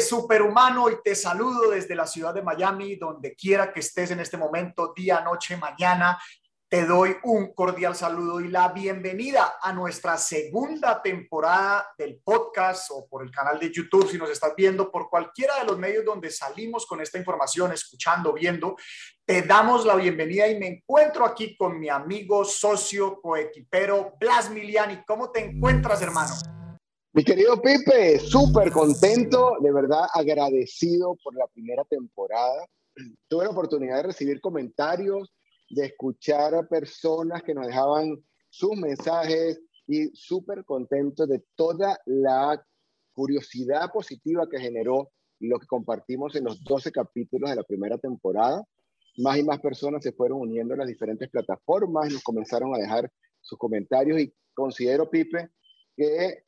Superhumano, y te saludo desde la ciudad de Miami, donde quiera que estés en este momento, día, noche, mañana. Te doy un cordial saludo y la bienvenida a nuestra segunda temporada del podcast o por el canal de YouTube, si nos estás viendo por cualquiera de los medios donde salimos con esta información, escuchando, viendo. Te damos la bienvenida y me encuentro aquí con mi amigo, socio, coequipero, Blas Miliani. ¿Cómo te encuentras, hermano? Mi querido Pipe, súper contento, de verdad agradecido por la primera temporada. Tuve la oportunidad de recibir comentarios, de escuchar a personas que nos dejaban sus mensajes y súper contento de toda la curiosidad positiva que generó lo que compartimos en los 12 capítulos de la primera temporada. Más y más personas se fueron uniendo a las diferentes plataformas y nos comenzaron a dejar sus comentarios y considero, Pipe, que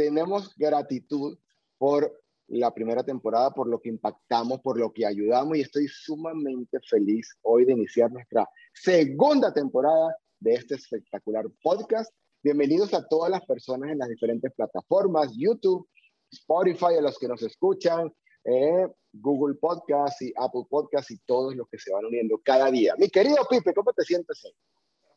tenemos gratitud por la primera temporada, por lo que impactamos, por lo que ayudamos y estoy sumamente feliz hoy de iniciar nuestra segunda temporada de este espectacular podcast. Bienvenidos a todas las personas en las diferentes plataformas, YouTube, Spotify, a los que nos escuchan, eh, Google Podcast y Apple Podcast y todos los que se van uniendo cada día. Mi querido Pipe, ¿cómo te sientes hoy?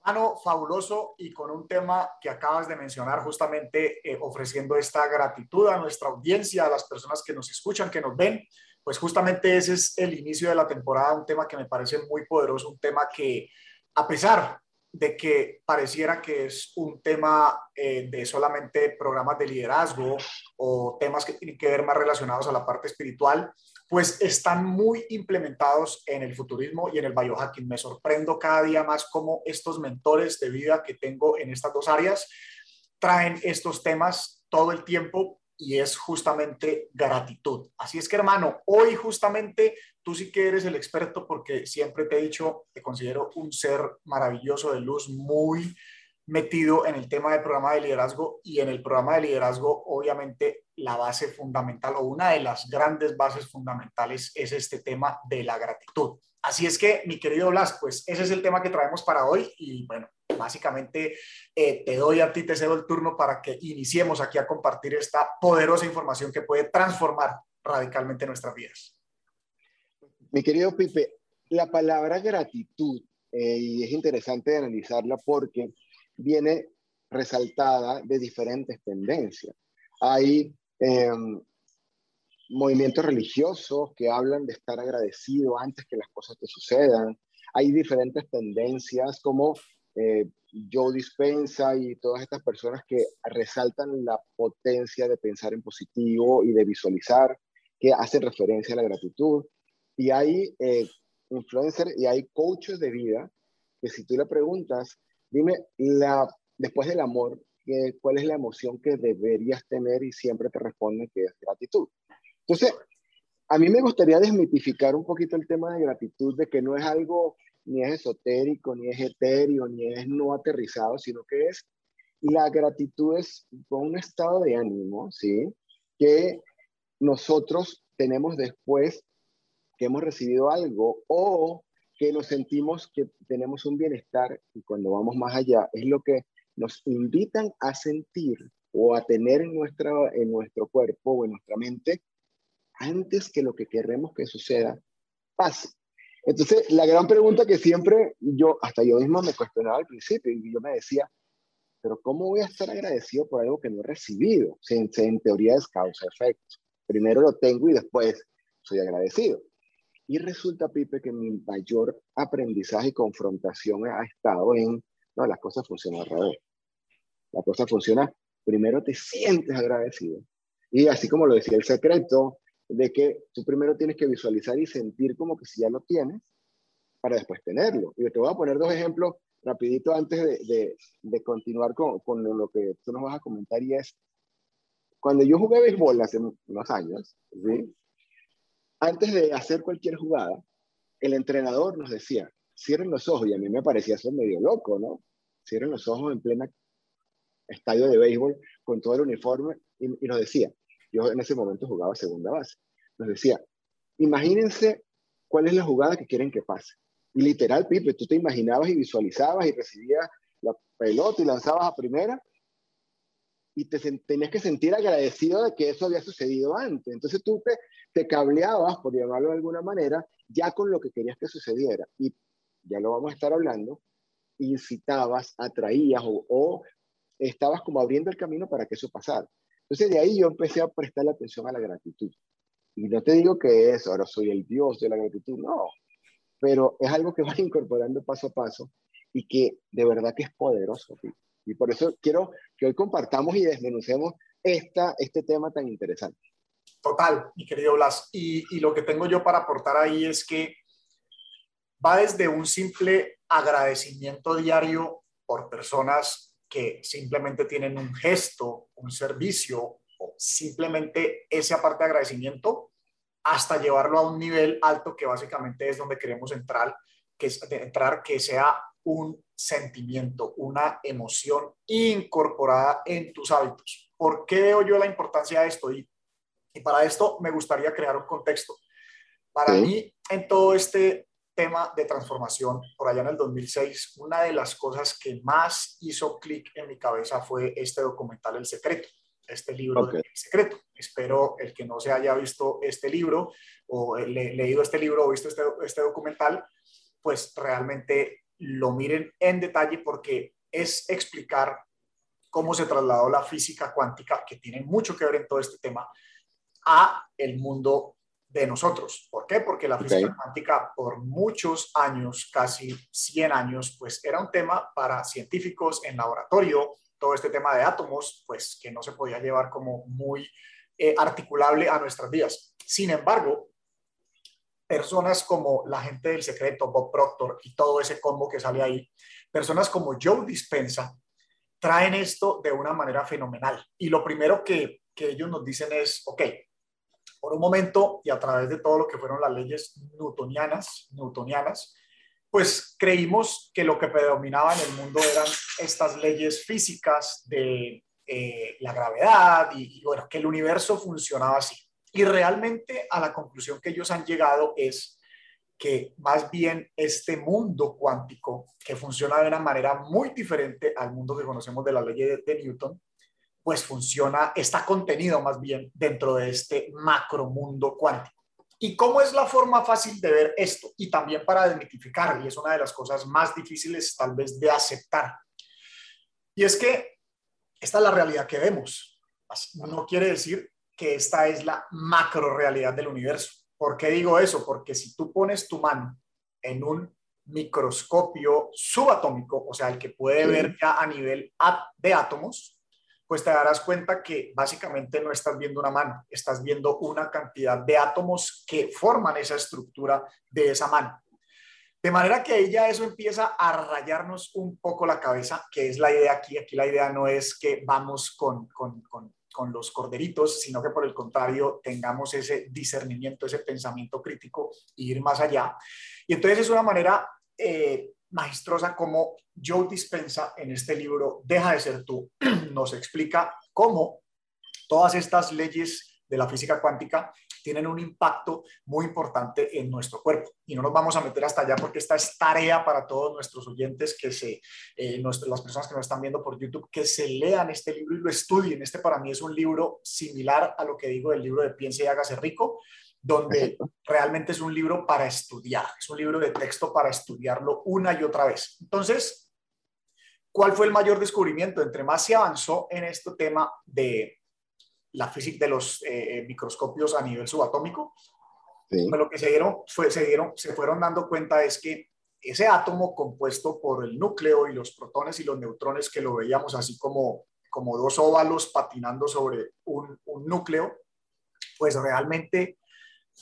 Hermano, fabuloso y con un tema que acabas de mencionar, justamente eh, ofreciendo esta gratitud a nuestra audiencia, a las personas que nos escuchan, que nos ven, pues justamente ese es el inicio de la temporada, un tema que me parece muy poderoso, un tema que a pesar de que pareciera que es un tema eh, de solamente programas de liderazgo o temas que tienen que ver más relacionados a la parte espiritual, pues están muy implementados en el futurismo y en el biohacking. Me sorprendo cada día más cómo estos mentores de vida que tengo en estas dos áreas traen estos temas todo el tiempo y es justamente gratitud. Así es que hermano, hoy justamente tú sí que eres el experto porque siempre te he dicho, te considero un ser maravilloso de luz, muy metido en el tema del programa de liderazgo y en el programa de liderazgo obviamente la base fundamental o una de las grandes bases fundamentales es este tema de la gratitud. Así es que, mi querido Blas, pues ese es el tema que traemos para hoy y bueno, básicamente eh, te doy a ti, te cedo el turno para que iniciemos aquí a compartir esta poderosa información que puede transformar radicalmente nuestras vidas. Mi querido Pipe, la palabra gratitud, eh, y es interesante analizarla porque viene resaltada de diferentes tendencias. Hay em, movimientos religiosos que hablan de estar agradecido antes que las cosas te sucedan. Hay diferentes tendencias como eh, Joe Dispensa y todas estas personas que resaltan la potencia de pensar en positivo y de visualizar, que hacen referencia a la gratitud. Y hay eh, influencers y hay coaches de vida que si tú le preguntas, Dime, la, después del amor, ¿cuál es la emoción que deberías tener? Y siempre te responden que es gratitud. Entonces, a mí me gustaría desmitificar un poquito el tema de gratitud, de que no es algo ni es esotérico, ni es etéreo, ni es no aterrizado, sino que es la gratitud es un estado de ánimo, ¿sí? Que nosotros tenemos después que hemos recibido algo o que nos sentimos que tenemos un bienestar y cuando vamos más allá es lo que nos invitan a sentir o a tener en, nuestra, en nuestro cuerpo o en nuestra mente antes que lo que queremos que suceda pase. Entonces, la gran pregunta que siempre yo, hasta yo mismo me cuestionaba al principio y yo me decía, pero ¿cómo voy a estar agradecido por algo que no he recibido? Si en, en teoría es causa-efecto. Primero lo tengo y después soy agradecido. Y resulta, Pipe, que mi mayor aprendizaje y confrontación ha estado en, no, las cosas funcionan al revés. La cosa funciona, primero te sientes agradecido. Y así como lo decía el secreto, de que tú primero tienes que visualizar y sentir como que si ya lo tienes, para después tenerlo. Y te voy a poner dos ejemplos rapidito antes de, de, continuar con, con, lo que tú nos vas a comentar y es, cuando yo jugué béisbol hace unos años, ¿sí? Antes de hacer cualquier jugada, el entrenador nos decía, cierren los ojos, y a mí me parecía eso medio loco, ¿no? Cierren los ojos en plena estadio de béisbol con todo el uniforme y, nos decía, yo en ese momento jugaba segunda base, nos decía, imagínense cuál es la jugada que quieren que pase. Y literal, Pipe, tú te imaginabas y visualizabas y recibías la pelota y lanzabas a primera y te tenías que sentir agradecido de que eso había sucedido antes. Entonces tú te, te cableabas, por llamarlo de alguna manera, ya con lo que querías que sucediera. Y ya lo vamos a estar hablando, incitabas, atraías o, o estabas como abriendo el camino para que eso pasara. Entonces de ahí yo empecé a prestarle atención a la gratitud. Y no te digo que es, ahora soy el Dios de la gratitud, no, pero es algo que vas incorporando paso a paso y que de verdad que es poderoso. Y por eso quiero que hoy compartamos y desmenucemos esta, este tema tan interesante. Total, mi querido Blas. Y, y lo que tengo yo para aportar ahí es que va desde un simple agradecimiento diario por personas que simplemente tienen un gesto, un servicio o simplemente ese aparte de agradecimiento hasta llevarlo a un nivel alto que básicamente es donde queremos entrar, que es entrar que sea un sentimiento, una emoción incorporada en tus hábitos. ¿Por qué veo yo la importancia de esto? Y, y para esto me gustaría crear un contexto. Para mí, en todo este tema de transformación, por allá en el 2006, una de las cosas que más hizo clic en mi cabeza fue este documental El Secreto, este libro El Secreto. Espero el que no se haya visto este libro o leído este libro o visto este, este documental, pues realmente lo miren en detalle porque es explicar cómo se trasladó la física cuántica, que tiene mucho que ver en todo este tema, a el mundo de nosotros. ¿Por qué? Porque la física cuántica por muchos años, casi 100 años, pues era un tema para científicos en laboratorio, todo este tema de átomos, pues que no se podía llevar como muy eh, articulable a nuestras vidas. Sin embargo, personas como la gente del secreto, Bob Proctor y todo ese combo que sale ahí, personas como Joe Dispensa, traen esto de una manera fenomenal. Y lo primero que, que ellos nos dicen es, ok, por un momento y a través de todo lo que fueron las leyes newtonianas, newtonianas pues creímos que lo que predominaba en el mundo eran estas leyes físicas de eh, la gravedad y, y, bueno, que el universo funcionaba así. Y realmente a la conclusión que ellos han llegado es que más bien este mundo cuántico, que funciona de una manera muy diferente al mundo que conocemos de la ley de, Newton, pues funciona, está contenido más bien dentro de este macro mundo cuántico. ¿Y cómo es la forma fácil de ver esto? Y también para desmitificar, y es una de las cosas más difíciles tal vez de aceptar. Y es que esta es la realidad que vemos. No quiere decir que esta es la macro realidad del universo. ¿Por qué digo eso? Porque si tú pones tu mano en un microscopio subatómico, o sea, el que puede ver ya a nivel de átomos, pues te darás cuenta que básicamente no estás viendo una mano, estás viendo una cantidad de átomos que forman esa estructura de esa mano. De manera que ahí ya eso empieza a rayarnos un poco la cabeza, que es la idea aquí. Aquí la idea no es que vamos con, con, con con los corderitos, sino que por el contrario tengamos ese discernimiento, ese pensamiento crítico e ir más allá. Y entonces es una manera eh, magistrosa como Joe Dispensa en este libro, Deja de ser tú, nos explica cómo todas estas leyes de la física cuántica tienen un impacto muy importante en nuestro cuerpo. Y no nos vamos a meter hasta allá porque esta es tarea para todos nuestros oyentes, que se, eh, las personas que nos están viendo por YouTube, que se lean este libro y lo estudien. Este para mí es un libro similar a lo que digo del libro de Piense y hágase rico, donde realmente es un libro para estudiar, es un libro de texto para estudiarlo una y otra vez. Entonces, ¿cuál fue el mayor descubrimiento? Entre más se avanzó en este tema de la física de los eh, microscopios a nivel subatómico, pues lo que se dieron, fue, se, dieron, se fueron dando cuenta es que ese átomo compuesto por el núcleo y los protones y los neutrones que lo veíamos así como, como dos óvalos patinando sobre un, un núcleo, pues realmente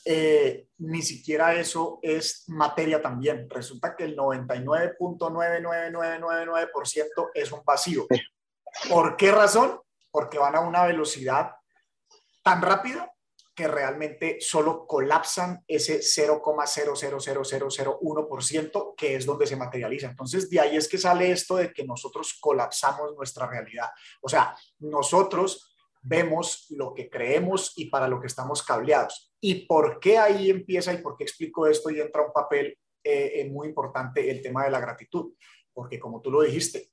eh, ni siquiera eso es materia también. Resulta que el 99.99999% es un vacío. ¿Por qué razón? Porque van a una velocidad tan rápida que realmente solo colapsan ese 0,000001% que es donde se materializa. Entonces, de ahí es que sale esto de que nosotros colapsamos nuestra realidad. O sea, nosotros vemos lo que creemos y para lo que estamos cableados. ¿Y por qué ahí empieza y por qué explico esto y entra un papel eh, eh, muy importante el tema de la gratitud? Porque como tú lo dijiste,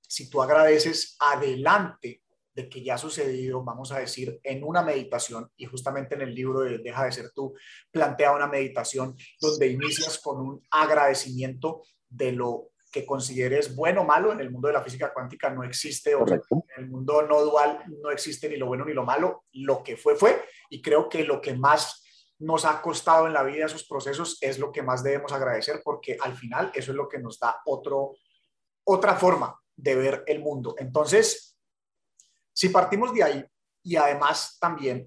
si tú agradeces adelante de que ya ha sucedido, vamos a decir, en una meditación, y justamente en el libro de Deja de ser tú, plantea una meditación donde inicias con un agradecimiento de lo que consideres bueno o malo. En el mundo de la física cuántica no existe, o en el mundo no dual no existe ni lo bueno ni lo malo. Lo que fue, fue. Y creo que lo que más nos ha costado en la vida esos procesos es lo que más debemos agradecer porque al final eso es lo que nos da otro, otra forma de ver el mundo. Entonces, si partimos de ahí y además también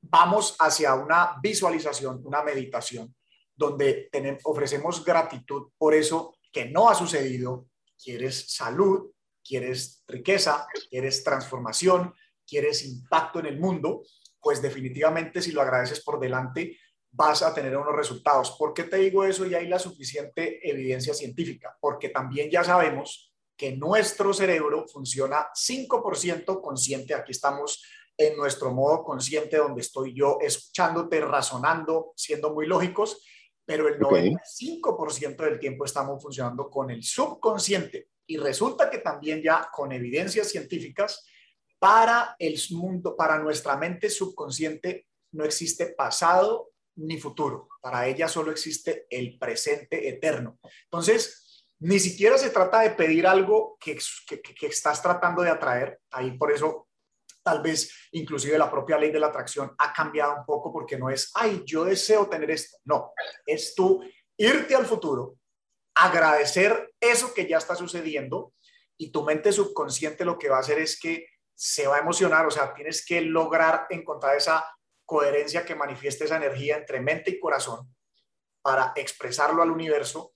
vamos hacia una visualización, una meditación, donde ofrecemos gratitud por eso que no ha sucedido, quieres salud, quieres riqueza, quieres transformación, quieres impacto en el mundo, pues definitivamente si lo agradeces por delante, vas a tener unos resultados. ¿Por qué te digo eso? Y hay la suficiente evidencia científica, porque también ya sabemos que nuestro cerebro funciona 5% consciente. Aquí estamos en nuestro modo consciente, donde estoy yo escuchándote, razonando, siendo muy lógicos, pero el 95% del tiempo estamos funcionando con el subconsciente. Y resulta que también ya con evidencias científicas, para el mundo, para nuestra mente subconsciente, no existe pasado ni futuro. Para ella solo existe el presente eterno. Entonces, ni siquiera se trata de pedir algo que, que, estás tratando de atraer. Ahí por eso tal vez inclusive la propia ley de la atracción ha cambiado un poco porque no es, ay, yo deseo tener esto. No, es tú irte al futuro, agradecer eso que ya está sucediendo y tu mente subconsciente lo que va a hacer es que se va a emocionar, o sea, tienes que lograr encontrar esa coherencia que manifieste esa energía entre mente y corazón para expresarlo al universo.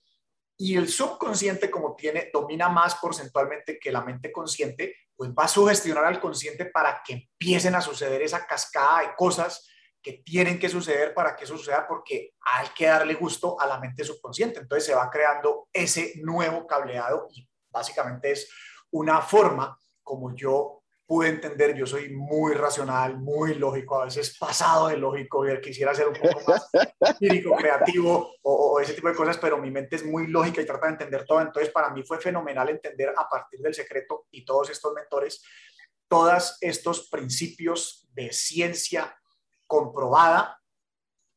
Y el subconsciente, como tiene, domina más porcentualmente que la mente consciente, pues va a sugestionar al consciente para que empiecen a suceder esa cascada de cosas que tienen que suceder para que eso suceda, porque hay que darle gusto a la mente subconsciente. Entonces se va creando ese nuevo cableado y básicamente es una forma como yo pude entender, yo soy muy racional, muy lógico, a veces pasado de lógico, y quisiera ser un poco más lírico, creativo o, ese tipo de cosas, pero mi mente es muy lógica y trata de entender todo. Entonces, para mí fue fenomenal entender a partir del secreto y todos estos mentores, todos estos principios de ciencia comprobada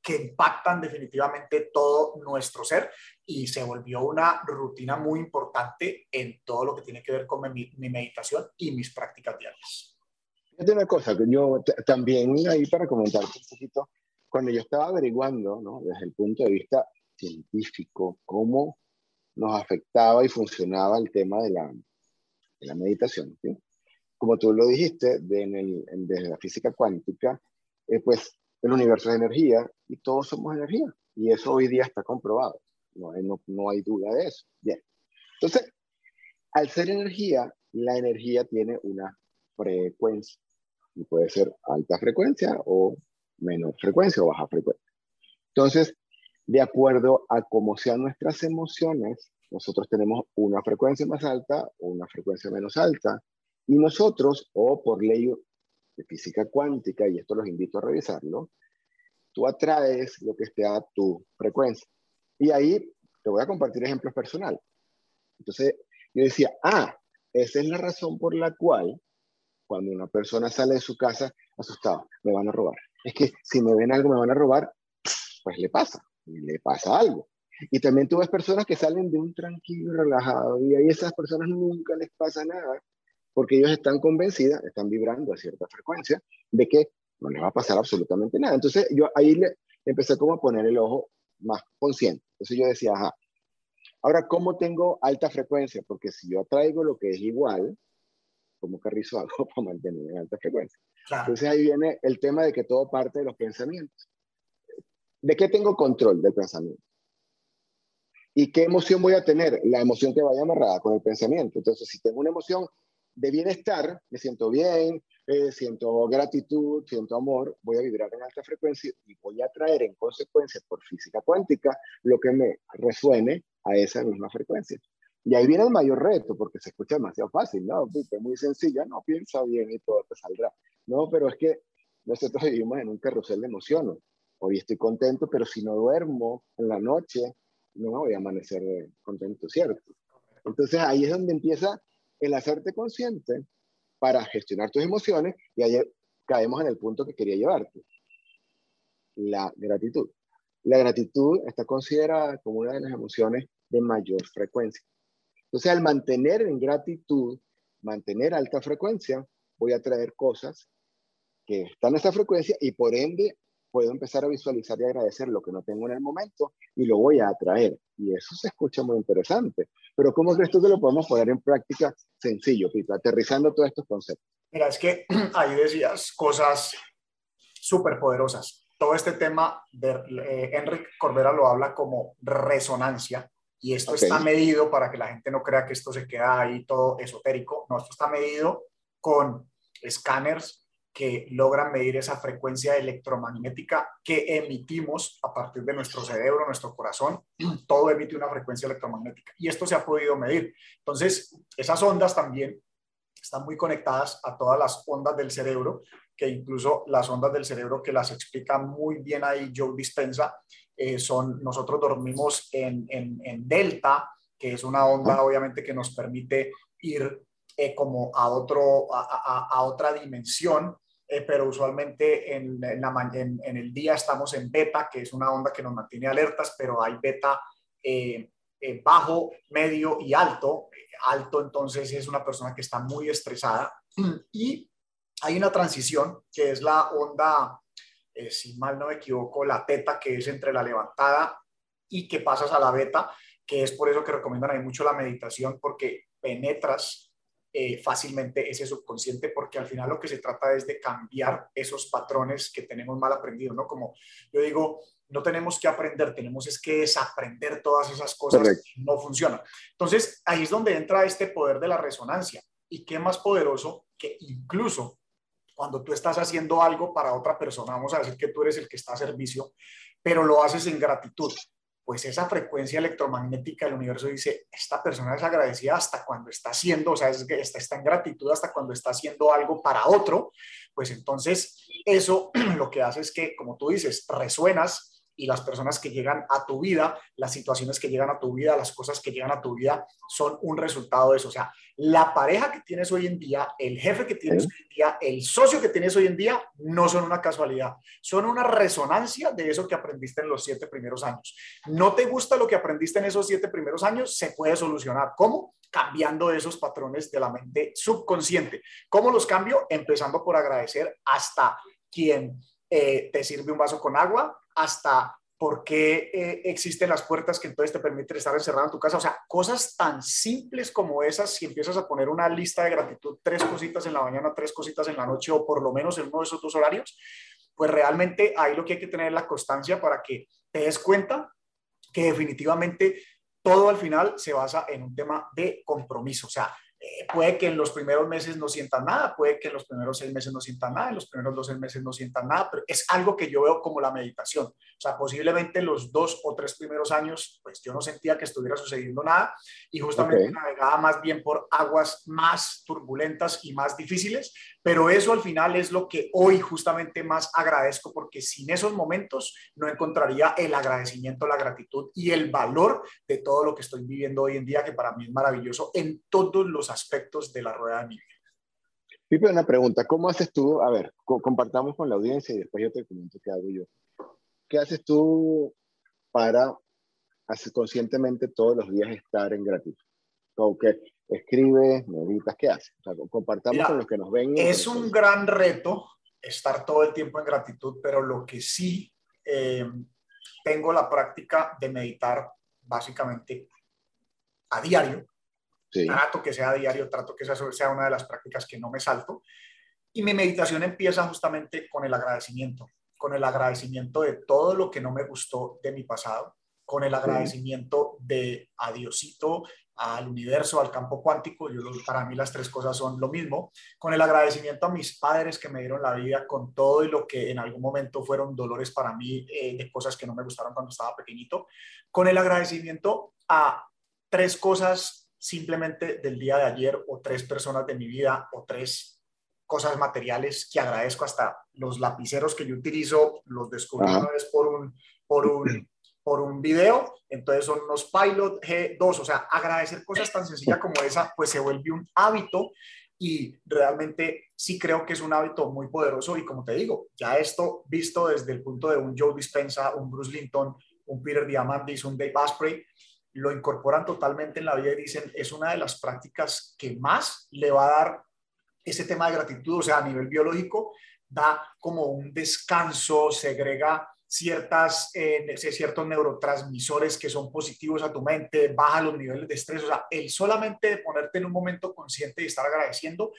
que impactan definitivamente todo nuestro ser y se volvió una rutina muy importante en todo lo que tiene que ver con mi, meditación y mis prácticas diarias. Fíjate una cosa, que yo también ahí para comentar un poquito, cuando yo estaba averiguando, ¿no? desde el punto de vista científico, cómo nos afectaba y funcionaba el tema de la, de la meditación. Como tú lo dijiste, de, en el, desde la física cuántica, eh, pues el universo es energía y todos somos energía. Y eso hoy día está comprobado. No hay, no, hay duda de eso. Bien. Entonces, al ser energía, la energía tiene una frecuencia. Y puede ser alta frecuencia o menor frecuencia o baja frecuencia. Entonces, de acuerdo a cómo sean nuestras emociones, nosotros tenemos una frecuencia más alta o una frecuencia menos alta. Y nosotros, o por ley de física cuántica, y esto los invito a revisarlo, tú atraes lo que esté a tu frecuencia. Y ahí te voy a compartir ejemplos personales. Entonces, yo decía, ah, esa es la razón por la cual cuando una persona sale de su casa asustado, me van a robar. Es que si me ven algo, me van a robar, pues le pasa, le pasa algo. Y también tú ves personas que salen de un tranquilo, relajado, y ahí esas personas nunca les pasa nada, porque ellos están convencidas, están vibrando a cierta frecuencia, de que no les va a pasar absolutamente nada. Entonces yo ahí le empecé como a poner el ojo más consciente. Entonces yo decía, ajá, ahora ¿cómo tengo alta frecuencia? Porque si yo traigo lo que es igual, ¿cómo carrizo algo para mantener en alta frecuencia? Entonces ahí viene el tema de que todo parte de los pensamientos. ¿De qué tengo control del pensamiento? ¿Y qué emoción voy a tener? La emoción que vaya amarrada con el pensamiento. Entonces, si tengo una emoción de bienestar, me siento bien, eh, siento gratitud, siento amor, voy a vibrar en alta frecuencia y voy a traer en consecuencia por física cuántica lo que me resuene a esa misma frecuencia. Y ahí viene el mayor reto, porque se escucha demasiado fácil, ¿no? Es muy sencilla, no, piensa bien y todo te saldrá. No, pero es que nosotros vivimos en un carrusel de emociones. Hoy estoy contento, pero si no duermo en la noche, no voy a amanecer contento, ¿cierto? Entonces ahí es donde empieza el hacerte consciente para gestionar tus emociones y ahí caemos en el punto que quería llevarte. La gratitud. La gratitud está considerada como una de las emociones de mayor frecuencia. Entonces, al mantener en gratitud, mantener alta frecuencia, voy a traer cosas que están en esta frecuencia y por ende puedo empezar a visualizar y agradecer lo que no tengo en el momento y lo voy a atraer. Y eso se escucha muy interesante. Pero ¿cómo crees tú que lo podemos poner en práctica sencillo, Pipa, aterrizando todos estos conceptos? Mira, es que ahí decías cosas súper poderosas. Todo este tema, de, eh, Enrique Corbera lo habla como resonancia, y esto está medido para que la gente no crea que esto se queda ahí todo esotérico. No, esto está medido con escáneres que logran medir esa frecuencia electromagnética que emitimos a partir de nuestro cerebro, nuestro corazón. Todo emite una frecuencia electromagnética y esto se ha podido medir. Entonces, esas ondas también están muy conectadas a todas las ondas del cerebro, que incluso las ondas del cerebro que las explica muy bien ahí Joe Dispensa, eh, son, nosotros dormimos en, en, delta, que es una onda obviamente que nos permite ir eh, como a, otro, a, a, otra dimensión eh, pero usualmente en, el día estamos en beta, que es una onda que nos mantiene alertas, pero hay beta eh, eh, bajo, medio y alto. Alto entonces es una persona que está muy estresada y hay una transición que es la onda, si mal no me equivoco, la teta, que es entre la levantada y que pasas a la beta, que es por eso que recomiendan ahí mucho la meditación, porque penetras eh, fácilmente ese subconsciente, porque al final lo que se trata es de cambiar esos patrones que tenemos mal aprendidos, ¿no? Como yo digo, no tenemos que aprender, tenemos es que desaprender todas esas cosas que no funcionan. Entonces, ahí es donde entra este poder de la resonancia. ¿Y qué más poderoso que incluso cuando tú estás haciendo algo para otra persona, vamos a decir que tú eres el que está a servicio, pero lo haces en gratitud pues esa frecuencia electromagnética del universo dice, esta persona es agradecida hasta cuando está haciendo, o sea, es está, está en gratitud hasta cuando está haciendo algo para otro, pues entonces eso lo que hace es que, como tú dices, resuenas y las personas que llegan a tu vida, las situaciones que llegan a tu vida, las cosas que llegan a tu vida son un resultado de eso. O sea, la pareja que tienes hoy en día, el jefe que tienes hoy en día, el socio que tienes hoy en día, no son una casualidad, son una resonancia de eso que aprendiste en los siete primeros años. No te gusta lo que aprendiste en esos siete primeros años, se puede solucionar. ¿Cómo? Cambiando esos patrones de la mente subconsciente. ¿Cómo los cambio? Empezando por agradecer hasta quien eh, te sirve un vaso con agua, hasta por qué eh, existen las puertas que entonces te permiten estar encerrado en tu casa. O sea, cosas tan simples como esas, si empiezas a poner una lista de gratitud, tres cositas en la mañana, tres cositas en la noche o por lo menos en uno de esos dos horarios, pues realmente ahí lo que hay que tener es la constancia para que te des cuenta que definitivamente todo al final se basa en un tema de compromiso. O sea, eh, puede que en los primeros meses no sientan nada, puede que en los primeros seis meses no sientan nada, en los primeros dos meses no sientan nada, pero es algo que yo veo como la meditación. O sea, posiblemente los dos o tres primeros años, pues yo no sentía que estuviera sucediendo nada y justamente navegaba más bien por aguas más turbulentas y más difíciles, pero eso al final es lo que hoy justamente más agradezco porque sin esos momentos no encontraría el agradecimiento, la gratitud y el valor de todo lo que estoy viviendo hoy en día, que para mí es maravilloso en todos los aspectos de la rueda de mi vida. Pipe, una pregunta, ¿cómo haces tú? A ver, compartamos con la audiencia y después yo te comento qué hago yo. ¿Qué haces tú para hacer conscientemente todos los días estar en gratitud? ¿O qué escribes, meditas, qué haces? compartamos con los que nos ven. Es un gran reto estar todo el tiempo en gratitud, pero lo que sí eh, tengo la práctica de meditar básicamente a diario, Trato que sea diario, trato que esa sea una de las prácticas que no me salto. Y mi meditación empieza justamente con el agradecimiento, con el agradecimiento de todo lo que no me gustó de mi pasado, con el agradecimiento de adiosito al universo, al campo cuántico, yo, para mí las tres cosas son lo mismo, con el agradecimiento a mis padres que me dieron la vida, con todo y lo que en algún momento fueron dolores para mí eh, de cosas que no me gustaron cuando estaba pequeñito, con el agradecimiento a tres cosas simplemente del día de ayer o tres personas de mi vida o tres cosas materiales que agradezco hasta los lapiceros que yo utilizo, los descubrí una vez por un, por un, por un video, entonces son unos Pilot G2, o sea, agradecer cosas tan sencillas como esa, pues se vuelve un hábito y realmente sí creo que es un hábito muy poderoso. Y como te digo, ya esto visto desde el punto de un Joe Dispensa, un Bruce Linton, un Peter Diamandis, un Dave Asprey, lo incorporan totalmente en la vida y dicen es una de las prácticas que más le va a dar ese tema de gratitud, o sea, a nivel biológico, da como un descanso, segrega ciertas, eh, ciertos neurotransmisores que son positivos a tu mente, baja los niveles de estrés, o sea, el solamente ponerte en un momento consciente y estar agradeciendo,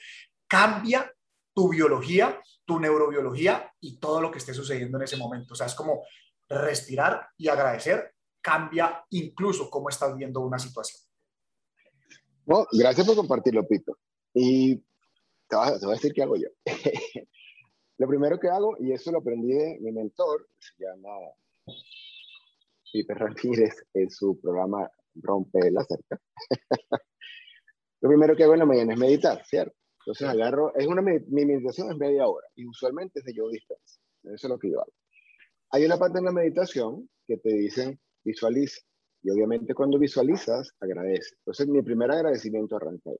cambia tu biología, tu neurobiología y todo lo que esté sucediendo en ese momento. O sea, es como respirar y agradecer cambia incluso cómo estás viendo una situación. No, gracias por compartirlo, Pito. Y te voy, a, decir qué hago yo. lo primero que hago, y eso lo aprendí de mi mentor, se llama Pipe Ramírez, en su programa Rompe la Cerca. lo primero que hago en la mañana es meditar, ¿cierto? Entonces agarro, es una, mi meditación es media hora, y usualmente es de yo Dispensa. Eso es lo que yo hago. Hay una parte en la meditación que te dicen, visualiza. Y obviamente cuando visualizas, agradece. Entonces mi primer agradecimiento arranca ahí.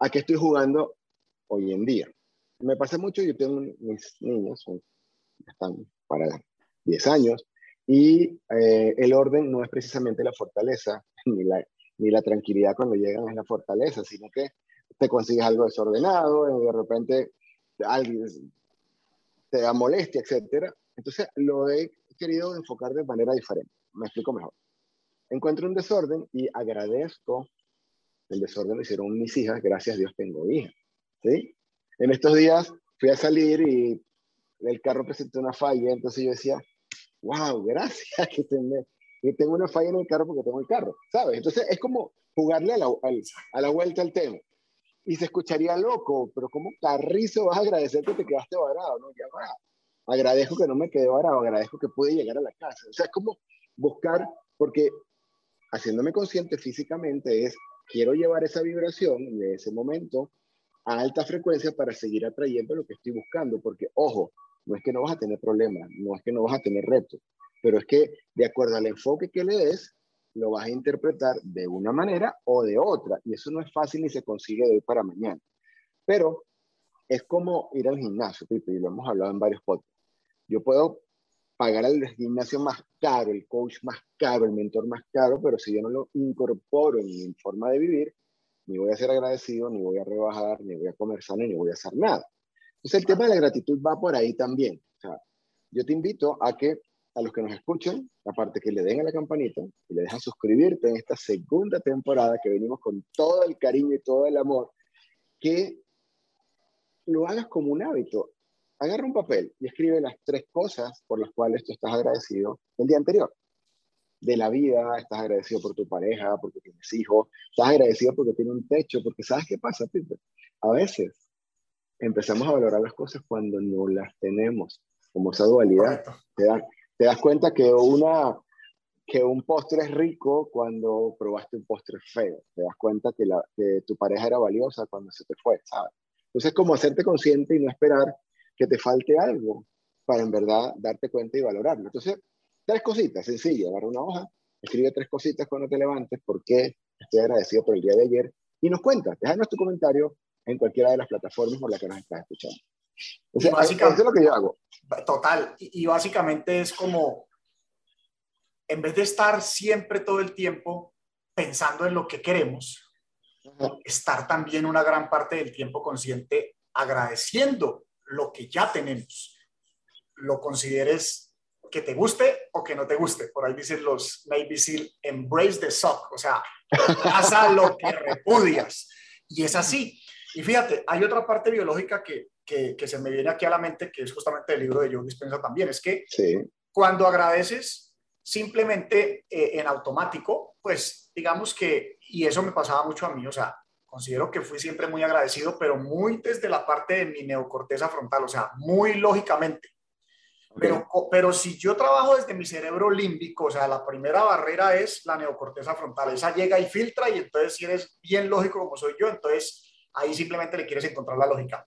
¿A qué estoy jugando hoy en día? Me pasa mucho, yo tengo mis niños, están para 10 años, y eh, el orden no es precisamente la fortaleza, ni la, ni la tranquilidad cuando llegan es la fortaleza, sino que te consigues algo desordenado, y de repente alguien te da molestia, etc. Entonces lo he querido enfocar de manera diferente. Me explico mejor. Encuentro un desorden y agradezco el desorden lo hicieron mis hijas, gracias a Dios tengo hijas. ¿sí? En estos días fui a salir y el carro presentó una falla, entonces yo decía, wow, gracias que, que tengo una falla en el carro porque tengo el carro, ¿sabes? Entonces es como jugarle a la, a la vuelta al tema. Y se escucharía loco, pero ¿cómo carrizo vas a agradecer que te quedaste varado? No, ya va. Agradezco que no me quedé varado, agradezco que pude llegar a la casa. O sea, es como buscar, porque haciéndome consciente físicamente es, quiero llevar esa vibración de ese momento a alta frecuencia para seguir atrayendo lo que estoy buscando, porque ojo, no es que no vas a tener problemas, no es que no vas a tener retos, pero es que de acuerdo al enfoque que le des, lo vas a interpretar de una manera o de otra, y eso no es fácil ni se consigue de hoy para mañana. Pero es como ir al gimnasio, y lo hemos hablado en varios podcasts. Yo puedo pagar al gimnasio más caro, el coach más caro, el mentor más caro, pero si yo no lo incorporo en mi forma de vivir, ni voy a ser agradecido, ni voy a rebajar, ni voy a comer sano, ni voy a hacer nada. Entonces el tema de la gratitud va por ahí también. O sea, yo te invito a que a los que nos escuchen, aparte que le den a la campanita y le dejan suscribirte en esta segunda temporada que venimos con todo el cariño y todo el amor, que lo hagas como un hábito agarra un papel y escribe las tres cosas por las cuales tú estás agradecido el día anterior. De la vida, estás agradecido por tu pareja, porque tienes hijos, estás agradecido porque tienes un techo, porque ¿sabes qué pasa, Peter? A veces empezamos a valorar las cosas cuando no las tenemos, como esa dualidad. Te, te das cuenta que, una, que un postre es rico cuando probaste un postre feo. Te das cuenta que, la, que tu pareja era valiosa cuando se te fue, ¿sabes? Entonces, como hacerte consciente y no esperar que te falte algo para en verdad darte cuenta y valorarlo. Entonces, tres cositas, sencillo, agarra una hoja, escribe tres cositas cuando te levantes, por qué estoy agradecido por el día de ayer, y nos cuentas, déjanos tu comentario en cualquiera de las plataformas por las que nos estás escuchando. O sea, eso es lo que yo hago. Total, y, y básicamente es como, en vez de estar siempre todo el tiempo pensando en lo que queremos, estar también una gran parte del tiempo consciente agradeciendo lo que ya tenemos, lo consideres que te guste o que no te guste. Por ahí dicen los Navy SEAL, embrace the suck, o sea, pasa lo que repudias. Y es así. Y fíjate, hay otra parte biológica que, que, se me viene aquí a la mente, que es justamente el libro de Joe Dispensa también, es que cuando agradeces simplemente eh, en automático, pues digamos que, y eso me pasaba mucho a mí, o sea, considero que fui siempre muy agradecido, pero muy desde la parte de mi neocorteza frontal, o sea, muy lógicamente. Pero, pero si yo trabajo desde mi cerebro límbico, o sea, la primera barrera es la neocorteza frontal, esa llega y filtra y entonces si eres bien lógico como soy yo, entonces ahí simplemente le quieres encontrar la lógica.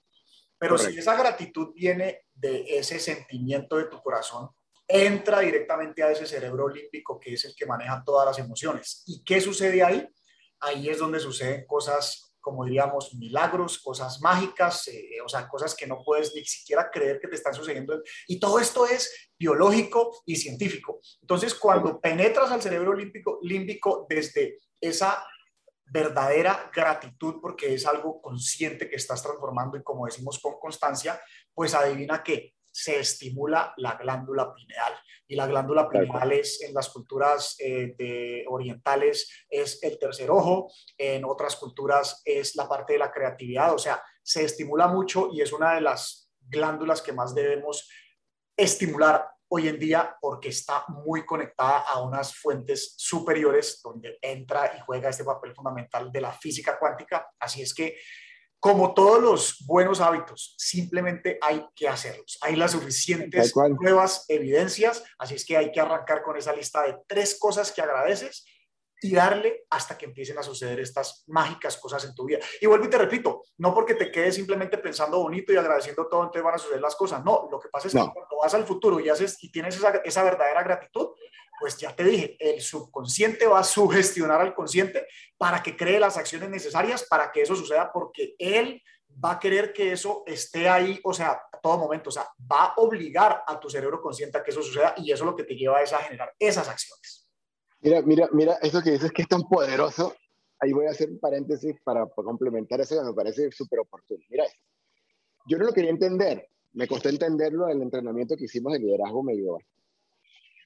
Pero si esa gratitud viene de ese sentimiento de tu corazón, entra directamente a ese cerebro límbico que es el que maneja todas las emociones. ¿Y qué sucede ahí? Ahí es donde suceden cosas como diríamos, milagros, cosas mágicas, eh, o sea, cosas que no puedes ni siquiera creer que te están sucediendo. Y todo esto es biológico y científico. Entonces, cuando penetras al cerebro límbico, límbico desde esa verdadera gratitud, porque es algo consciente que estás transformando y como decimos con constancia, pues adivina que se estimula la glándula pineal. Y la glándula pineal es en las culturas eh, de orientales es el tercer ojo, en otras culturas es la parte de la creatividad, o sea, se estimula mucho y es una de las glándulas que más debemos estimular hoy en día porque está muy conectada a unas fuentes superiores donde entra y juega este papel fundamental de la física cuántica. Así es que como todos los buenos hábitos, simplemente hay que hacerlos. Hay las suficientes pruebas, evidencias, así es que hay que arrancar con esa lista de tres cosas que agradeces y darle hasta que empiecen a suceder estas mágicas cosas en tu vida. Y vuelvo y te repito, no porque te quedes simplemente pensando bonito y agradeciendo todo, entonces van a suceder las cosas. No, lo que pasa es que cuando vas al futuro y, haces, y tienes esa, esa verdadera gratitud, pues ya te dije, el subconsciente va a sugestionar al consciente para que cree las acciones necesarias para que eso suceda, porque él va a querer que eso esté ahí, o sea, a todo momento, o sea, va a obligar a tu cerebro consciente a que eso suceda y eso lo que te lleva es a generar esas acciones. Mira, mira, mira, eso que dices que es tan poderoso, ahí voy a hacer un paréntesis para, complementar eso que me parece súper oportuno. Mira, yo no lo quería entender, me costó entenderlo en el entrenamiento que hicimos de liderazgo medio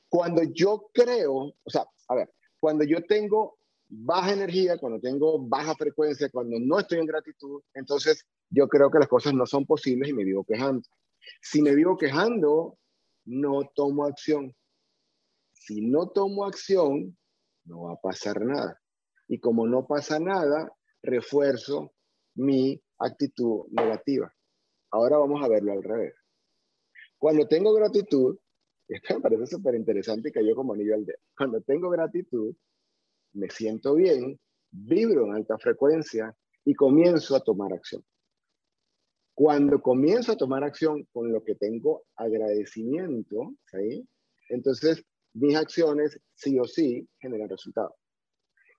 cuando yo creo, o sea, a ver, cuando yo tengo baja energía, cuando tengo baja frecuencia, cuando no estoy en gratitud, entonces yo creo que las cosas no son posibles y me vivo quejando. Si me vivo quejando, no tomo acción. Si no tomo acción, no va a pasar nada. Y como no pasa nada, refuerzo mi actitud negativa. Ahora vamos a verlo al revés. Cuando tengo gratitud, esto me parece súper interesante y cayó como anillo al dedo. Cuando tengo gratitud, me siento bien, vibro en alta frecuencia y comienzo a tomar acción. Cuando comienzo a tomar acción con lo que tengo agradecimiento, ¿sí? entonces mis acciones sí o sí generan resultados.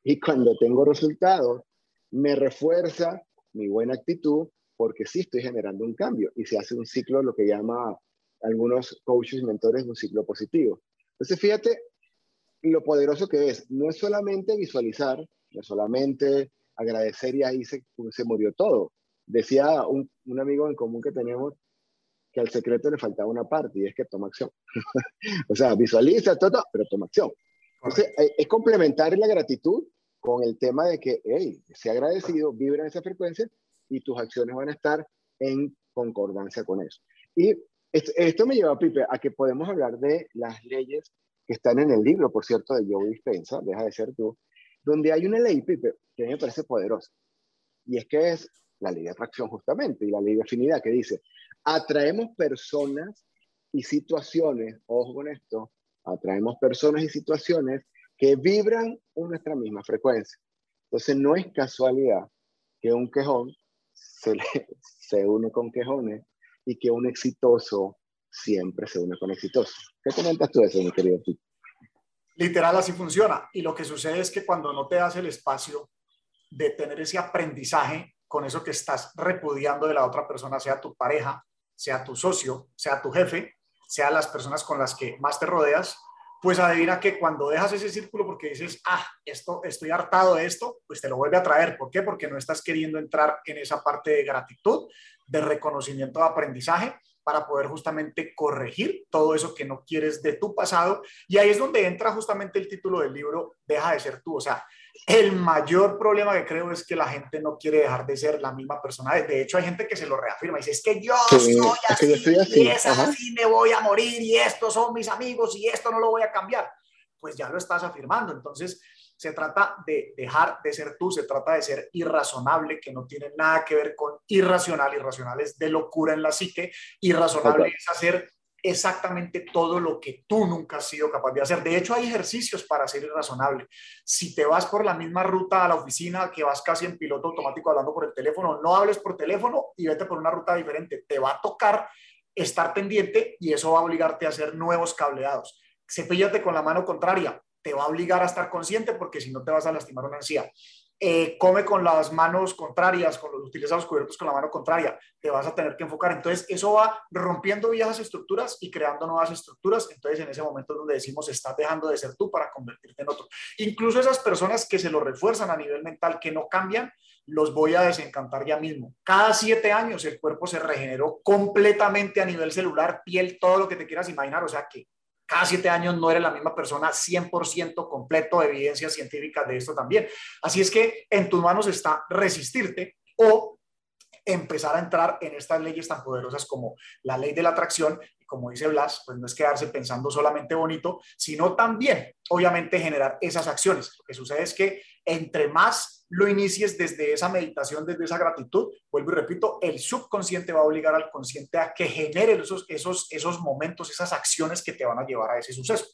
Y cuando tengo resultados, me refuerza mi buena actitud porque sí estoy generando un cambio y se hace un ciclo, lo que llama algunos coaches y mentores de un ciclo positivo. Entonces, fíjate lo poderoso que es. No es solamente visualizar, no es solamente agradecer y ahí se, se murió todo. Decía un, un, amigo en común que tenemos que al secreto le faltaba una parte y es que toma acción. o sea, visualiza todo, pero toma acción. Entonces, eh, es complementar la gratitud con el tema de que, hey, sea agradecido, vibra en esa frecuencia y tus acciones van a estar en concordancia con eso. Y esto, me lleva, Pipe, a que podemos hablar de las leyes que están en el libro, por cierto, de Joe Dispensa, deja de ser tú, donde hay una ley, Pipe, que me parece poderosa. Y es que es la ley de atracción justamente, y la ley de afinidad, que dice, atraemos personas y situaciones, ojo con esto, atraemos personas y situaciones que vibran en nuestra misma frecuencia. Entonces no es casualidad que un quejón se, se une con quejones y que un exitoso siempre se une con exitoso. ¿Qué comentas tú de eso, mi querido Literal, así funciona. Y lo que sucede es que cuando no te das el espacio de tener ese aprendizaje con eso que estás repudiando de la otra persona, sea tu pareja, sea tu socio, sea tu jefe, sea las personas con las que más te rodeas, pues adivina que cuando dejas ese círculo porque dices, ah, esto, estoy hartado de esto, pues te lo vuelve a traer. ¿Por qué? Porque no estás queriendo entrar en esa parte de gratitud, de reconocimiento de aprendizaje para poder justamente corregir todo eso que no quieres de tu pasado. Y ahí es donde entra justamente el título del libro, Deja de ser tú. O sea, el mayor problema que creo es que la gente no quiere dejar de ser la misma persona. De hecho, hay gente que se lo reafirma y dice, es que yo soy así, así, y es así, me voy a morir y estos son mis amigos y esto no lo voy a cambiar. Pues ya lo estás afirmando. Entonces, se trata de dejar de ser tú, se trata de ser irrazonable, que no tiene nada que ver con irracional. Irracional es de locura en la psique. Irrazonable es hacer exactamente todo lo que tú nunca has sido capaz de hacer. De hecho, hay ejercicios para ser irrazonable. Si te vas por la misma ruta a la oficina, que vas casi en piloto automático hablando por el teléfono, no hables por teléfono y vete por una ruta diferente. Te va a tocar estar pendiente y eso va a obligarte a hacer nuevos cableados. Cepíllate con la mano contraria, te va a obligar a estar consciente porque si no te vas a lastimar una encía. Eh, come con las manos contrarias, con los, utiliza los cubiertos con la mano contraria, te vas a tener que enfocar. Entonces, eso va rompiendo viejas estructuras y creando nuevas estructuras. Entonces, en ese momento donde decimos, estás dejando de ser tú para convertirte en otro. Incluso esas personas que se lo refuerzan a nivel mental, que no cambian, los voy a desencantar ya mismo. Cada siete años el cuerpo se regeneró completamente a nivel celular, piel, todo lo que te quieras imaginar. O sea que cada siete años no eres la misma persona, 100% completo de evidencias científicas de esto también. Así es que en tus manos está resistirte o empezar a entrar en estas leyes tan poderosas como la ley de la atracción y como dice Blas, pues no es quedarse pensando solamente bonito, sino también, obviamente, generar esas acciones. Lo que sucede es que entre más lo inicies desde esa meditación, desde esa gratitud, vuelvo y repito, el subconsciente va a obligar al consciente a que genere esos, esos, esos momentos, esas acciones que te van a llevar a ese suceso.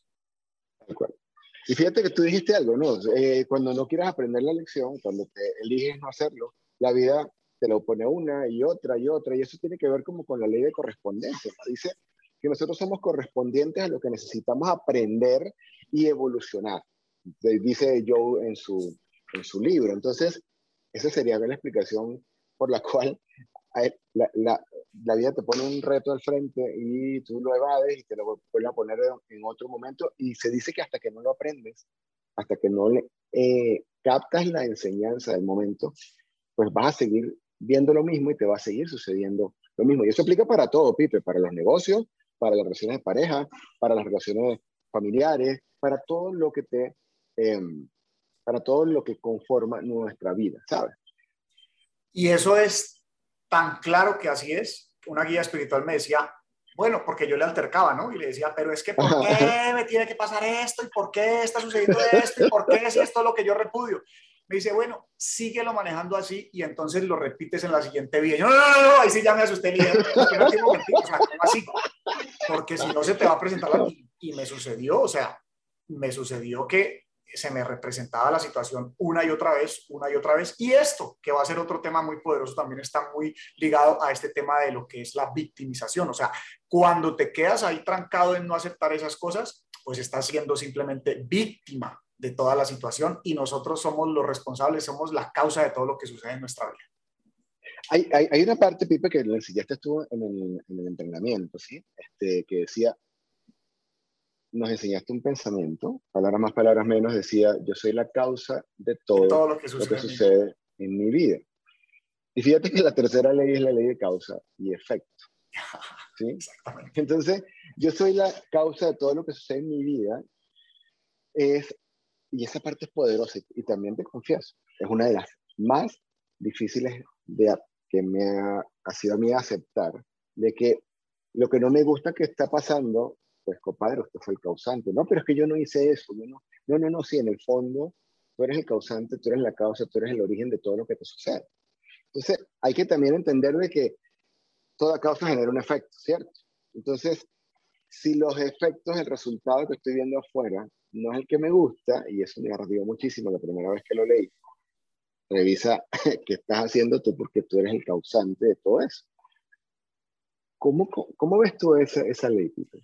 Y fíjate que tú dijiste algo, ¿no? Eh, cuando no quieras aprender la lección, cuando te eliges no hacerlo, la vida te lo pone una y otra y otra, y eso tiene que ver como con la ley de correspondencia. Dice que nosotros somos correspondientes a lo que necesitamos aprender y evolucionar. Dice Joe en su, en su libro. Entonces, esa sería la explicación por la cual la, vida te pone un reto al frente y tú lo evades y te lo vuelves a poner en otro momento. Y se dice que hasta que no lo aprendes, hasta que no le eh, captas la enseñanza del momento, pues vas a seguir viendo lo mismo y te va a seguir sucediendo lo mismo. Y eso aplica para todo, Pipe, para los negocios, para las relaciones de pareja, para las relaciones familiares, para todo lo que te, eh, para todo lo que conforma nuestra vida, ¿sabes? Y eso es tan claro que así es. Una guía espiritual me decía, bueno, porque yo le altercaba, ¿no? Y le decía, pero es que ¿por qué me tiene que pasar esto? ¿Y por qué está sucediendo esto? ¿Y por qué es esto lo que yo repudio? Me dice, bueno, síguelo manejando así y entonces lo repites en la siguiente vida. Yo, no, no, no, ahí sí ya me asusté. Dije, no tengo o sea, así? Porque si no se te va a presentar la... Y me sucedió, o sea, me sucedió que se me representaba la situación una y otra vez, una y otra vez. Y esto, que va a ser otro tema muy poderoso, también está muy ligado a este tema de lo que es la victimización. O sea, cuando te quedas ahí trancado en no aceptar esas cosas, pues estás siendo simplemente víctima de toda la situación y nosotros somos los responsables, somos la causa de todo lo que sucede en nuestra vida. Hay, una parte, Pipe, que le enseñaste tú en el, en el entrenamiento, ¿sí? Este, que decía, nos enseñaste un pensamiento, palabras más, palabras menos, decía, yo soy la causa de todo, lo que sucede, en, mi vida. Y fíjate que la tercera ley es la ley de causa y efecto. ¿sí? Entonces, yo soy la causa de todo lo que sucede en mi vida. Es, y esa parte es poderosa y, también te confieso, es una de las más difíciles de, que me ha, ha sido a mí aceptar, de que lo que no me gusta que está pasando pues compadre, usted fue el causante. No, pero es que yo no hice eso. no, no, no, no, sí, en el fondo tú eres el causante, tú eres la causa, tú eres el origen de todo lo que te sucede. Entonces, hay que también entender de que toda causa genera un efecto, ¿cierto? Entonces, si los efectos, el resultado que estoy viendo afuera no es el que me gusta, y eso me ardió muchísimo la primera vez que lo leí, revisa qué estás haciendo tú porque tú eres el causante de todo eso. ¿Cómo, cómo ves tú esa, esa ley, Peter?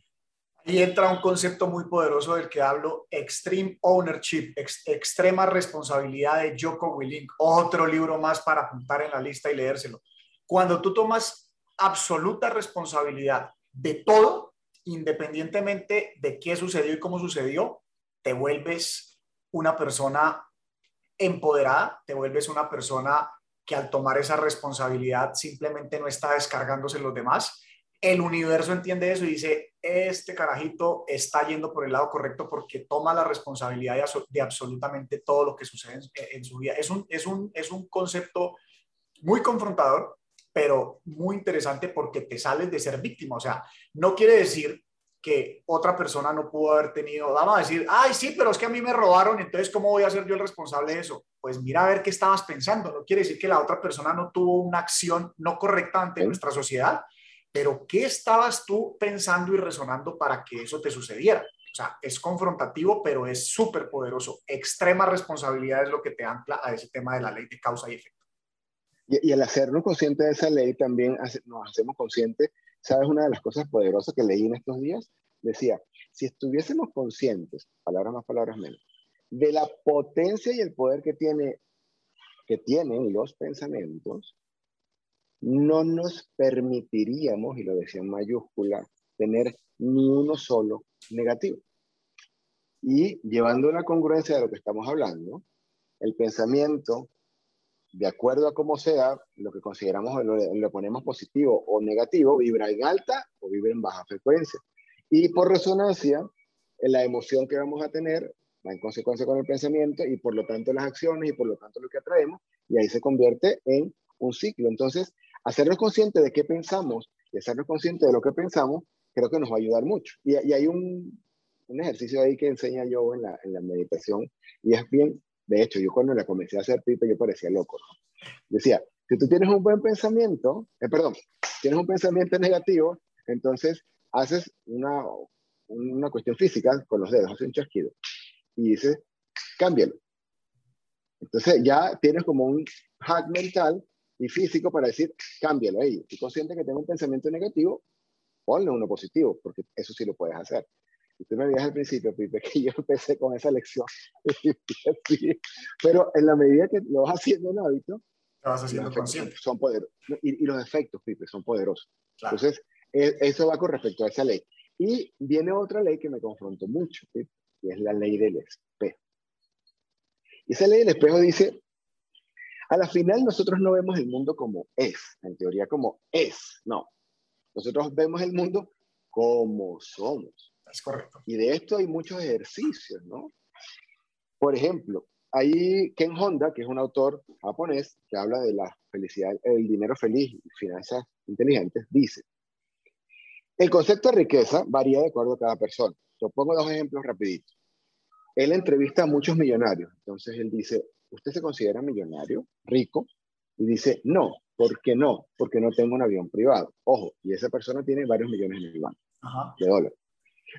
Ahí entra un concepto muy poderoso del que hablo, Extreme Ownership, extrema responsabilidad de Joko Willink, otro libro más para apuntar en la lista y leérselo. Cuando tú tomas absoluta responsabilidad de todo, independientemente de qué sucedió y cómo sucedió, te vuelves una persona empoderada, te vuelves una persona que al tomar esa responsabilidad simplemente no está descargándose en los demás, el universo entiende eso y dice, este carajito está yendo por el lado correcto porque toma la responsabilidad de, absolutamente todo lo que sucede en, su vida. Es un, es, un, es un concepto muy confrontador, pero muy interesante porque te sales de ser víctima. O sea, no quiere decir que otra persona no pudo haber tenido, vamos a decir, ay, sí, pero es que a mí me robaron, entonces, ¿cómo voy a ser yo el responsable de eso? Pues mira a ver qué estabas pensando. No quiere decir que la otra persona no tuvo una acción no correcta ante nuestra sociedad, pero ¿qué estabas tú pensando y resonando para que eso te sucediera? O sea, es confrontativo, pero es súper poderoso. Extrema responsabilidad es lo que te ancla a ese tema de la ley de causa y efecto. Y, al hacernos conscientes de esa ley, también nos hacemos conscientes, ¿sabes? Una de las cosas poderosas que leí en estos días, decía, si estuviésemos conscientes, palabras más, palabras menos, de la potencia y el poder que tiene que tienen los pensamientos, no nos permitiríamos, y lo decía en mayúscula, tener ni uno solo negativo. Y llevando la congruencia de lo que estamos hablando, el pensamiento, de acuerdo a cómo sea, lo que consideramos, lo, lo ponemos positivo o negativo, vibra en alta o vibra en baja frecuencia. Y por resonancia, la emoción que vamos a tener va en consecuencia con el pensamiento y por lo tanto las acciones y por lo tanto lo que atraemos, y ahí se convierte en un ciclo. Entonces, hacernos conscientes de qué pensamos y hacernos conscientes de lo que pensamos, creo que nos va a ayudar mucho. Y, hay un, un, ejercicio ahí que enseña yo en la, en la, meditación, y es bien, de hecho, yo cuando la comencé a hacer pipa, yo parecía loco. Decía, si tú tienes un buen pensamiento, eh, perdón, tienes un pensamiento negativo, entonces haces una, una cuestión física con los dedos, haces un chasquido y dices, cámbialo. Entonces ya tienes como un hack mental y físico para decir, cámbialo ahí. Estoy consciente que tengo un pensamiento negativo, ponle uno positivo, porque eso sí lo puedes hacer. Y tú me decías al principio, Pipe, que yo empecé con esa lección. Pero en la medida que lo vas haciendo en hábito, vas haciendo consciente. Son, poderosos. Y, los efectos, Pipe, son poderosos. Entonces, e, eso va con respecto a esa ley. Y viene otra ley que me confrontó mucho, y es la ley del espejo. Y esa ley del espejo dice, a la final nosotros no vemos el mundo como es, en teoría como es, no. Nosotros vemos el mundo como somos. Es correcto. Y de esto hay muchos ejercicios, ¿no? Por ejemplo, hay Ken Honda, que es un autor japonés que habla de la felicidad, el dinero feliz y finanzas inteligentes, dice, el concepto de riqueza varía de acuerdo a cada persona. Yo pongo dos ejemplos rapiditos. Él entrevista a muchos millonarios. Entonces él dice, ¿usted se considera millonario, rico? Y dice, no. ¿Por qué no? Porque no tengo un avión privado. Ojo, y esa persona tiene varios millones en el banco de dólares.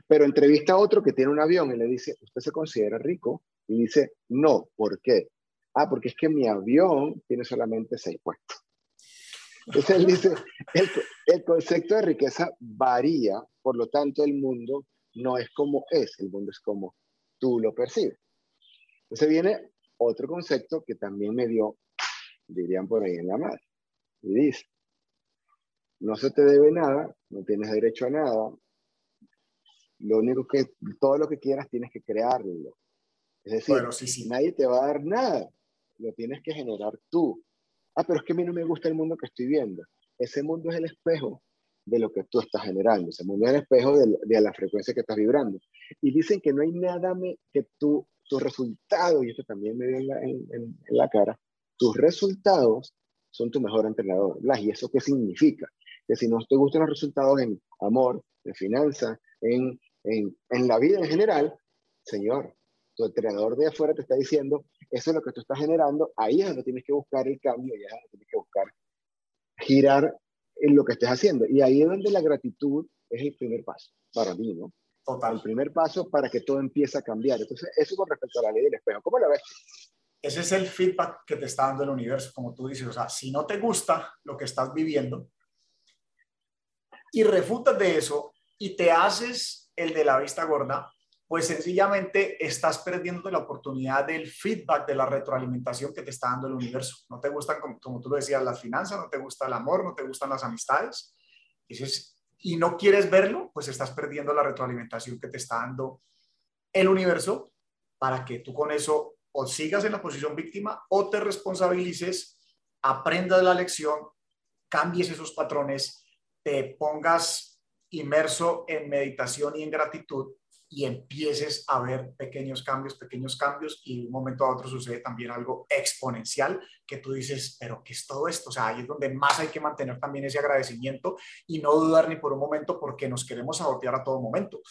Pero entrevista a otro que tiene un avión y le dice, ¿usted se considera rico? Y dice, no. ¿Por qué? Ah, porque es que mi avión tiene solamente seis puestos. Entonces él dice, el, concepto de riqueza varía, por lo tanto el mundo no es como es, el mundo es como tú lo percibes. Entonces viene otro concepto que también me dio, dirían por ahí en la madre, y dice, no se te debe nada, no tienes derecho a nada, lo único que, todo lo que quieras tienes que crearlo. Es decir, nadie te va a dar nada, lo tienes que generar tú ah, pero es que a mí no me gusta el mundo que estoy viendo. Ese mundo es el espejo de lo que tú estás generando, ese mundo es el espejo de, la frecuencia que estás vibrando. Y dicen que no hay nada que tú, tus resultados, y esto también me dio en la, cara, tus resultados son tu mejor entrenador. ¿Y eso qué significa? Que si no te gustan los resultados en amor, en finanzas, en, en, en la vida en general, Señor, tu entrenador de afuera te está diciendo, eso es lo que tú estás generando, ahí es donde tienes que buscar el cambio, ahí es donde tienes que buscar girar en lo que estés haciendo. Y ahí es donde la gratitud es el primer paso, para mí, ¿no? Total. El primer paso para que todo empiece a cambiar. Entonces, eso con respecto a la ley del espejo, ¿cómo la ves? Ese es el feedback que te está dando el universo, como tú dices. O sea, si no te gusta lo que estás viviendo y refutas de eso y te haces el de la vista gorda, pues sencillamente estás perdiendo la oportunidad del feedback, de la retroalimentación que te está dando el universo. No te gustan, como, tú lo decías, las finanzas, no te gusta el amor, no te gustan las amistades. Y no quieres verlo, pues estás perdiendo la retroalimentación que te está dando el universo para que tú con eso o sigas en la posición víctima o te responsabilices, aprendas la lección, cambies esos patrones, te pongas inmerso en meditación y en gratitud y empieces a ver pequeños cambios, pequeños cambios y de un momento a otro sucede también algo exponencial que tú dices, pero ¿qué es todo esto? O sea, ahí es donde más hay que mantener también ese agradecimiento y no dudar ni por un momento porque nos queremos sabotear a todo momento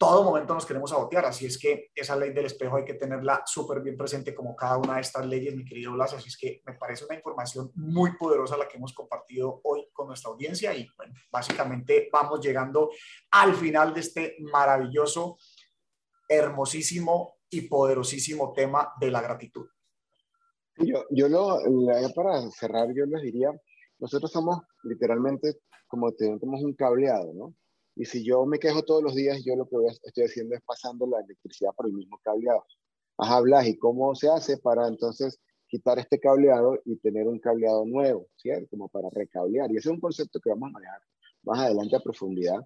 todo momento nos queremos sabotear, así es que esa ley del espejo hay que tenerla súper bien presente como cada una de estas leyes, mi querido Blas, así es que me parece una información muy poderosa la que hemos compartido hoy nuestra audiencia y bueno, básicamente vamos llegando al final de este maravilloso, hermosísimo y poderosísimo tema de la gratitud. Yo, yo lo, para cerrar, yo les diría, nosotros somos literalmente como tenemos un cableado, ¿no? Y si yo me quejo todos los días, yo lo que estoy haciendo es pasando la electricidad por el mismo cableado. Ajá, Blas, ¿y cómo se hace para entonces quitar este cableado y tener un cableado nuevo, ¿cierto? Como para recablear. Y ese es un concepto que vamos a manejar más adelante a profundidad.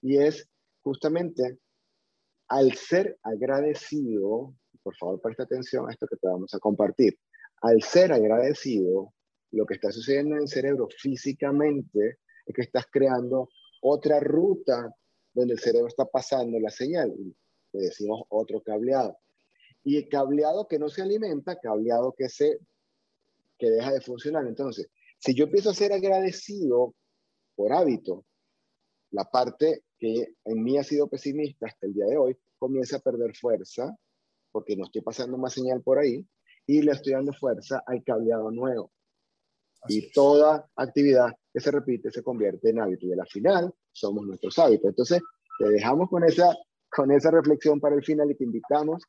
Y es justamente al ser agradecido, por favor presta atención a esto que te vamos a compartir. Al ser agradecido, lo que está sucediendo en el cerebro físicamente es que estás creando otra ruta donde el cerebro está pasando la señal. Le decimos otro cableado. Y el cableado que no se alimenta, cableado que se que deja de funcionar. Entonces, si yo empiezo a ser agradecido por hábito, la parte que en mí ha sido pesimista hasta el día de hoy comienza a perder fuerza porque no estoy pasando más señal por ahí y le estoy dando fuerza al cableado nuevo. y toda actividad que se repite se convierte en hábito y a la final somos nuestros hábitos. Entonces, te dejamos con esa, con esa reflexión para el final y te invitamos.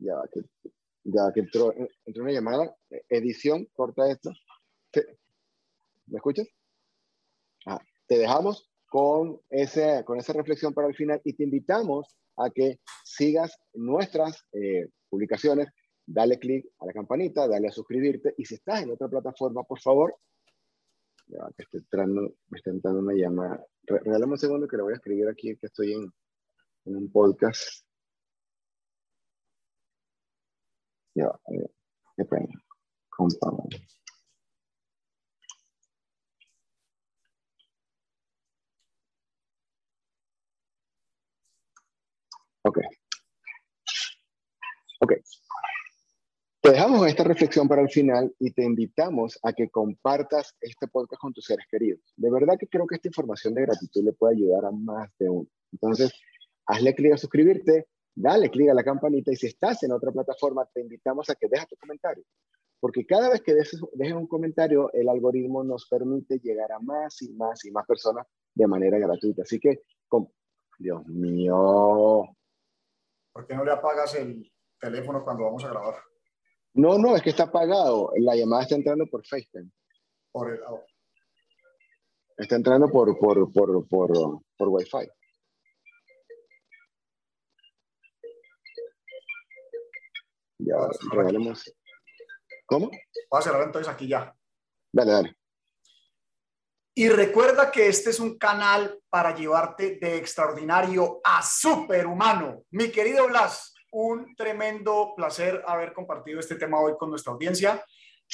Ya que, ya que entró, entró una llamada, edición, corta esto. ¿Me escuchas? Ah, te dejamos con, ese, con esa reflexión para el final y te invitamos a que sigas nuestras eh, publicaciones, dale clic a la campanita, dale a suscribirte y si estás en otra plataforma, por favor, ya que estoy entrando, me está entrando una llamada. Regálame un segundo que le voy a escribir aquí que estoy en, en un podcast. Ya, eh, qué pena. Ok. Ok. Te dejamos esta reflexión para el final y te invitamos a que compartas este podcast con tus seres queridos. De verdad que creo que esta información de gratitud le puede ayudar a más de uno. Entonces, hazle clic a suscribirte, dale clic a la campanita y si estás en otra plataforma, te invitamos a que dejes tu comentario. Porque cada vez que dejes, dejes un comentario, el algoritmo nos permite llegar a más y más y más personas de manera gratuita. Así que, Dios mío, ¿Por qué no le apagas el teléfono cuando vamos a grabar? No, no, es que está apagado. La llamada está entrando por FaceTime. Por el, oh. Está entrando por, por, por, por, por Wi-Fi. Ya, regalemos. ¿Cómo? Voy a cerrar entonces aquí ya. Dale, dale. Y recuerda que este es un canal para llevarte de extraordinario a superhumano. Mi querido Blas, un tremendo placer haber compartido este tema hoy con nuestra audiencia.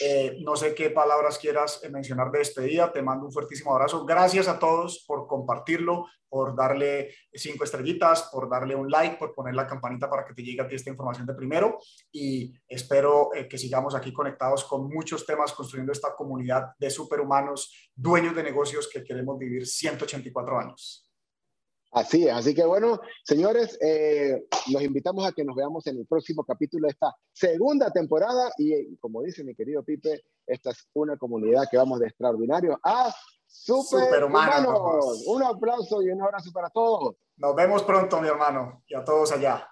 Eh, no sé qué palabras quieras eh, mencionar de despedida. Te mando un fuertísimo abrazo. Gracias a todos por compartirlo, por darle cinco estrellitas, por darle un like, por poner la campanita para que te llegue a ti esta información de primero. Y espero eh, que sigamos aquí conectados con muchos temas, construyendo esta comunidad de superhumanos, dueños de negocios que queremos vivir 184 años. Así es, así que bueno, señores, eh, los invitamos a que nos veamos en el próximo capítulo de esta segunda temporada y como dice mi querido Pipe, esta es una comunidad que vamos de extraordinario a superhumanos. Un aplauso y un abrazo para todos. Nos vemos pronto, mi hermano, y a todos allá.